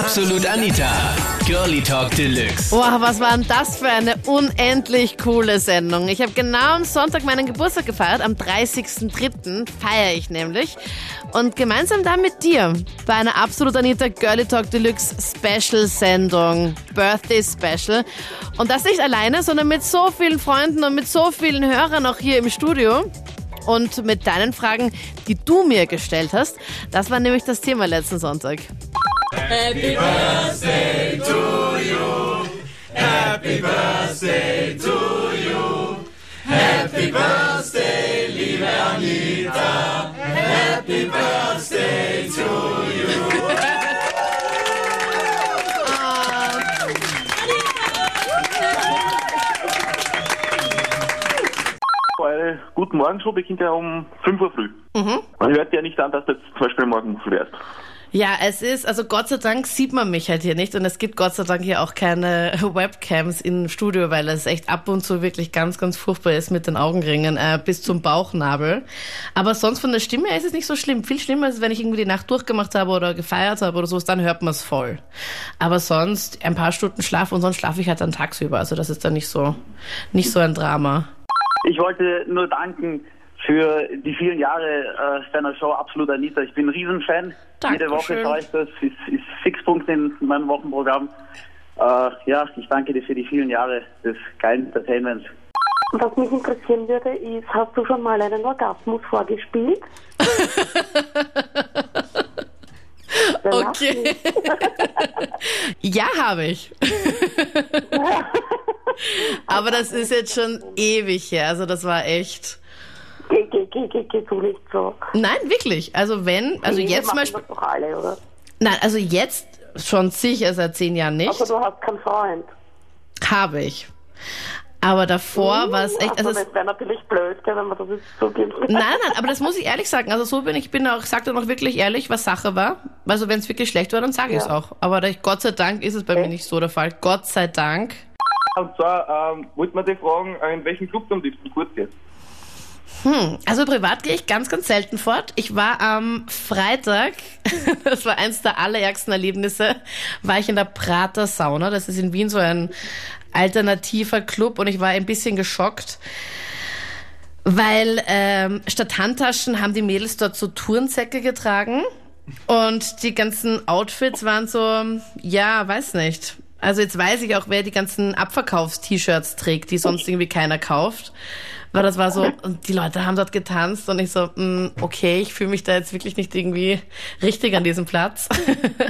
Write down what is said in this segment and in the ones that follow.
Absolut Anita. Girlie Talk Deluxe. Boah, was war denn das für eine unendlich coole Sendung. Ich habe genau am Sonntag meinen Geburtstag gefeiert, am 30.03. feiere ich nämlich. Und gemeinsam dann mit dir bei einer Absolut Anita Girlie Talk Deluxe Special Sendung, Birthday Special. Und das nicht alleine, sondern mit so vielen Freunden und mit so vielen Hörern auch hier im Studio und mit deinen Fragen, die du mir gestellt hast. Das war nämlich das Thema letzten Sonntag. Happy Birthday to you. Happy Birthday to you. Happy Birthday, liebe Anita. Happy Birthday to you. Eure Guten Morgen Show beginnt ja um 5 Uhr früh. Man hört ja nicht an, dass du jetzt zum Beispiel morgen früh wärst. Ja, es ist, also Gott sei Dank sieht man mich halt hier nicht und es gibt Gott sei Dank hier auch keine Webcams im Studio, weil es echt ab und zu wirklich ganz, ganz furchtbar ist mit den Augenringen äh, bis zum Bauchnabel. Aber sonst von der Stimme her ist es nicht so schlimm. Viel schlimmer ist wenn ich irgendwie die Nacht durchgemacht habe oder gefeiert habe oder sowas, dann hört man es voll. Aber sonst ein paar Stunden Schlaf und sonst schlafe ich halt dann tagsüber. Also das ist dann nicht so, nicht so ein Drama. Ich wollte nur danken für die vielen Jahre äh, deiner Show Absolut Anita. Ich bin ein Riesenfan. Jede Woche Dankeschön. schaue ich das. Ist, ist Fixpunkt in meinem Wochenprogramm. Äh, ja, ich danke dir für die vielen Jahre des geilen Entertainments. Was mich interessieren würde, ist, hast du schon mal einen Orgasmus vorgespielt? Okay. Ja, habe ich. Aber das ist jetzt schon ewig her. Also das war echt. Geh, geh, geh, geh, geh du nicht so. Nein, wirklich. Also wenn, also Die jetzt zum Beispiel. das doch alle, oder? Nein, also jetzt schon sicher seit zehn Jahren nicht. Aber du hast keinen Freund. Habe ich. Aber davor war es echt. Also, Also das wäre natürlich blöd, wenn man das jetzt so gibt. nein, nein, aber das muss ich ehrlich sagen. Also so bin ich, bin auch, sag dann auch wirklich ehrlich, was Sache war. Also wenn es wirklich schlecht war, dann sage ich es Ja. auch. Aber da ich, Gott sei Dank ist es bei mir nicht so der Fall. Gott sei Dank. Und zwar ähm, wollte man dich fragen, in welchen Club du am liebsten kurz gehst. Also privat gehe ich ganz, ganz selten fort. Ich war am Freitag, das war eins der allerärgsten Erlebnisse, war ich in der Prater Sauna. Das ist in Wien so ein alternativer Club und ich war ein bisschen geschockt, weil ähm, statt Handtaschen haben die Mädels dort so Turnsäcke getragen und die ganzen Outfits waren so, ja, weiß nicht. Also jetzt weiß ich auch, wer die ganzen Abverkaufs-T-Shirts trägt, die sonst irgendwie keiner kauft. Weil das war so, und die Leute haben dort getanzt und ich so, mm, okay, ich fühle mich da jetzt wirklich nicht irgendwie richtig an diesem Platz.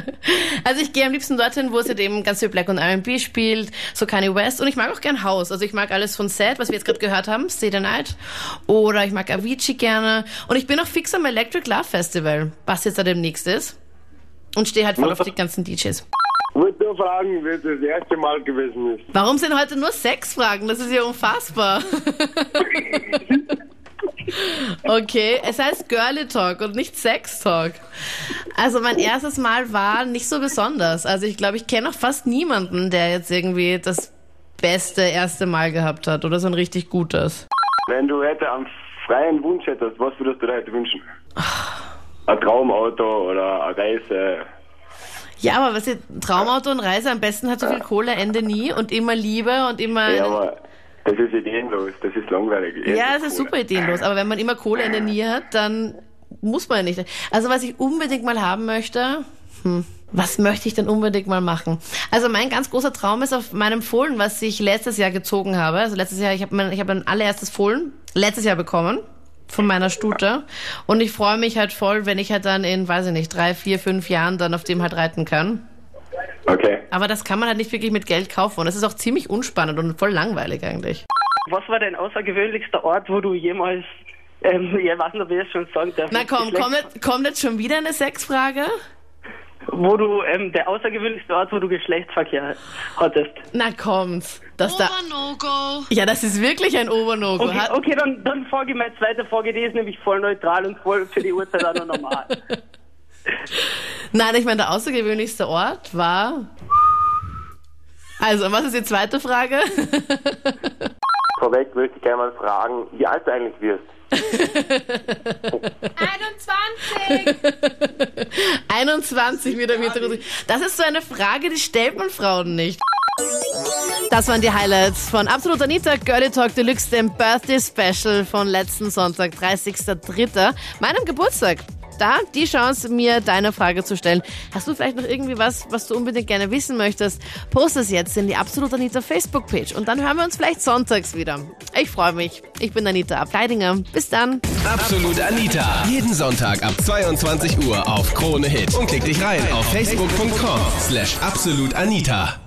also ich gehe am liebsten dorthin, wo es halt eben ganz viel Black und R&B spielt, so Kanye West und ich mag auch gern House. Also ich mag alles von Sad, was wir jetzt gerade gehört haben, Stay the Night. Oder ich mag Avicii gerne. Und ich bin auch fix am Electric Love Festival, was jetzt da demnächst ist. Und stehe halt voll auf die ganzen DJs. Wollte nur fragen, wie das das erste Mal gewesen ist. Warum sind heute nur Sexfragen? Das ist ja unfassbar. Okay, es heißt Girly Talk und nicht Sex Talk. Also mein erstes Mal war nicht so besonders. Also ich glaube, ich kenne auch fast niemanden, der jetzt irgendwie das beste erste Mal gehabt hat oder so ein richtig gutes. Wenn du heute einen freien Wunsch hättest, was würdest du dir heute wünschen? Ein Traumauto oder eine Reise? Ja, aber was ist Traumauto und Reise am besten hat so viel Kohle Ende nie und immer Liebe und immer Ja, aber das ist ideenlos, das ist langweilig. Ja, es ist super ideenlos. Aber wenn man immer Kohle in der Nähe hat, dann muss man ja nicht. Also was ich unbedingt mal haben möchte, hm, was möchte ich denn unbedingt mal machen? Also mein ganz großer Traum ist auf meinem Fohlen, was ich letztes Jahr gezogen habe. Also letztes Jahr, ich habe mein, ich habe ein allererstes Fohlen letztes Jahr bekommen von meiner Stute. Und ich freue mich halt voll, wenn ich halt dann in, weiß ich nicht, drei, vier, fünf Jahren dann auf dem halt reiten kann. Okay. Aber das kann man halt nicht wirklich mit Geld kaufen. Und es ist auch ziemlich unspannend und voll langweilig eigentlich. Was war dein außergewöhnlichster Ort, wo du jemals, ähm, ich weiß nicht, ob ich das schon sagen darf. Na komm, kommt jetzt, kommt jetzt schon wieder eine Sexfrage? Wo du, ähm, der außergewöhnlichste Ort, wo du Geschlechtsverkehr hattest. Na kommt. Das da, No-Go. ja, das ist wirklich ein Obernogo. Okay, okay dann, dann folge meine zweite Frage, die ist nämlich voll neutral und voll für die Uhrzeit auch noch normal. Nein, ich meine, der außergewöhnlichste Ort war. Also, was ist die zweite Frage? Vorweg möchte ich gerne mal fragen, wie alt du eigentlich wirst. 21! 21 wieder mit Das ist so eine Frage, die stellt man Frauen nicht. Das waren die Highlights von Absolut Anita, Girlie Talk Deluxe, dem Birthday Special von letzten Sonntag, 30.03., meinem Geburtstag da die Chance, mir deine Frage zu stellen. Hast du vielleicht noch irgendwie was, was du unbedingt gerne wissen möchtest? Post es jetzt in die Absolut Anita Facebook-Page und dann hören wir uns vielleicht sonntags wieder. Ich freue mich. Ich bin Anita Ableidinger. Bis dann. Absolut Anita. Jeden Sonntag ab 22 Uhr auf Krone Hit. Und klick dich rein auf facebook.com slash absolutanita.